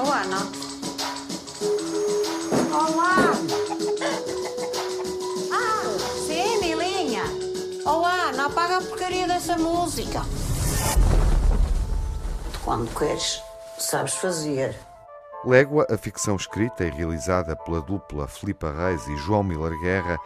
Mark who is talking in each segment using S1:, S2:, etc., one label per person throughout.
S1: Oh, Ana. Olá! Ah, sim, Milinha. Oh, Ana, apaga a porcaria dessa música. Quando queres, sabes fazer.
S2: Légua, a ficção escrita e realizada pela dupla Filipa Reis e João Miller Guerra,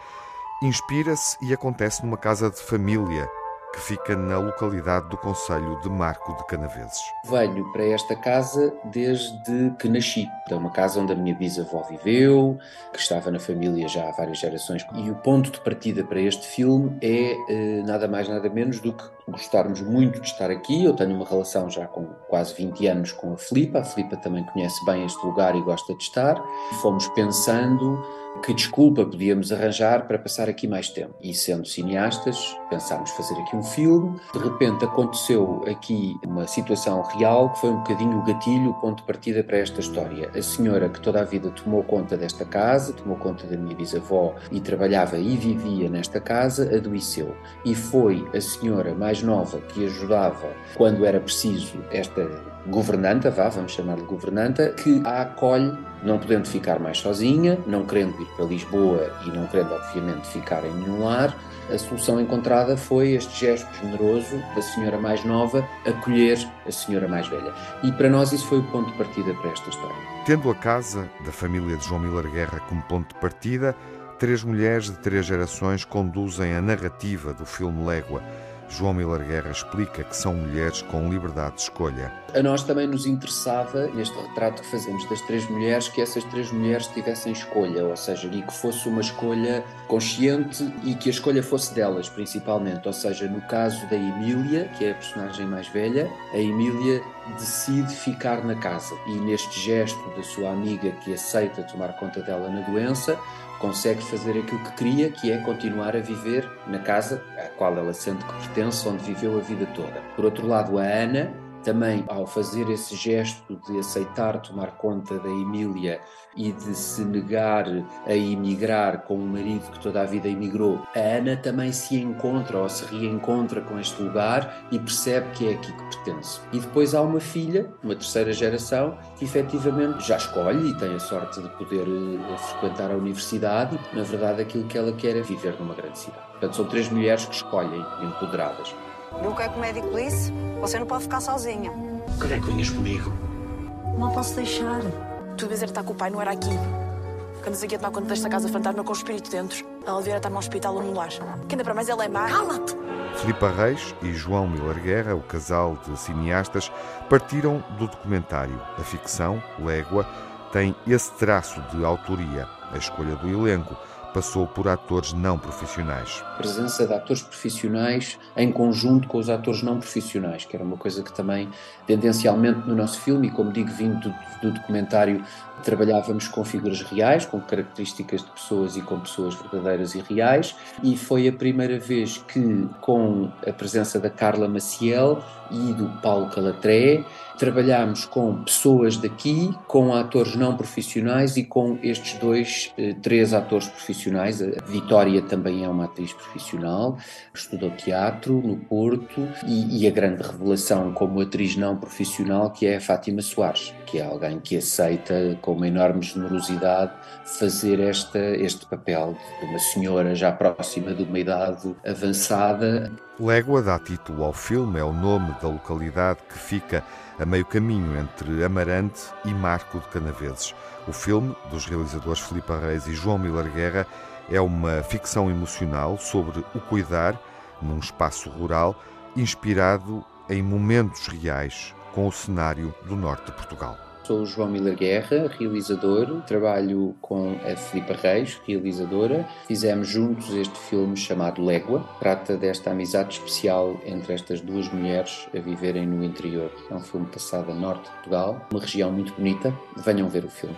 S2: inspira-se e acontece numa casa de família que fica na localidade do Conselho de Marco de Canaveses.
S3: Venho para esta casa desde que nasci. É uma casa onde a minha bisavó viveu, que estava na família já há várias gerações. E o ponto de partida para este filme é eh, nada mais nada menos do que gostarmos muito de estar aqui. Eu tenho uma relação já com quase 20 anos com a Filipa. A Filipa também conhece bem este lugar e gosta de estar. Fomos pensando que desculpa podíamos arranjar para passar aqui mais tempo. E sendo cineastas, pensámos fazer aqui um filme. De repente aconteceu aqui uma situação real que foi um bocadinho o gatilho, o ponto de partida para esta história. A senhora que toda a vida tomou conta desta casa, tomou conta da minha bisavó e trabalhava e vivia nesta casa, adoeceu. E foi a senhora mais nova que ajudava quando era preciso esta governanta, vá, vamos chamar-lhe governanta, que a acolhe, não podendo ficar mais sozinha, não querendo ir para Lisboa e não querendo, obviamente, ficar em nenhum lar, a solução encontrada foi este gesto generoso da senhora mais nova acolher a senhora mais velha. E para nós isso foi o ponto de partida para esta história.
S2: Tendo a casa da família de João Miller Guerra como ponto de partida, três mulheres de três gerações conduzem a narrativa do filme Légua João Miller Guerra explica que são mulheres com liberdade de escolha.
S3: A nós também nos interessava, neste retrato que fazemos das três mulheres, que essas três mulheres tivessem escolha, ou seja, e que fosse uma escolha consciente e que a escolha fosse delas, principalmente. Ou seja, no caso da Emília, que é a personagem mais velha, a Emília decide ficar na casa e neste gesto da sua amiga que aceita tomar conta dela na doença, consegue fazer aquilo que queria, que é continuar a viver na casa à qual ela sente que pertence, onde viveu a vida toda. Por outro lado, a Ana também ao fazer esse gesto de aceitar tomar conta da Emília e de se negar a emigrar com um marido que toda a vida emigrou, a Ana também se encontra ou se reencontra com este lugar e percebe que é aqui que pertence. E depois há uma filha, uma terceira geração, que efetivamente já escolhe e tem a sorte de poder uh, frequentar a universidade na verdade, aquilo que ela quer é viver numa grande cidade. Portanto, são três mulheres que escolhem, empoderadas.
S1: Que é que o médico? Você não pode ficar sozinha.
S4: Quando é que vinhas comigo?
S1: Não posso deixar.
S5: Tu devias estar com o pai, não era aqui. Que andas aqui a tomar conta desta casa fantasma com o espírito dentro. Ela devia estar no hospital ou no lar. Que ainda para mais ela é má.
S1: Cala-te!
S2: Filipa Reis e João Miller Guerra, o casal de cineastas, partiram do documentário. A ficção, Légua, tem esse traço de autoria, a escolha do elenco passou por atores não profissionais.
S3: A presença de atores profissionais em conjunto com os atores não profissionais, que era uma coisa que também, tendencialmente no nosso filme, e como digo, vindo do, do documentário, trabalhávamos com figuras reais, com características de pessoas e com pessoas verdadeiras e reais, e foi a primeira vez que, com a presença da Carla Maciel e do Paulo Calatré, trabalhámos com pessoas daqui, com atores não profissionais e com estes dois, eh, três atores profissionais. A Vitória também é uma atriz profissional, estudou teatro no Porto e, e a grande revelação como atriz não profissional que é a Fátima Soares, que é alguém que aceita com uma enorme generosidade fazer esta, este papel de uma senhora já próxima de uma idade avançada.
S2: Légua dá título ao filme, é o nome da localidade que fica a meio caminho entre Amarante e Marco de Canaveses. O filme, dos realizadores Filipe Reis e João Miller Guerra, é uma ficção emocional sobre o cuidar num espaço rural, inspirado em momentos reais com o cenário do norte de Portugal.
S3: Sou o João Miller Guerra, realizador, trabalho com a Filipa Reis, realizadora. Fizemos juntos este filme chamado Légua. Trata desta amizade especial entre estas duas mulheres a viverem no interior. É um filme passado a norte de Portugal, uma região muito bonita. Venham ver o filme.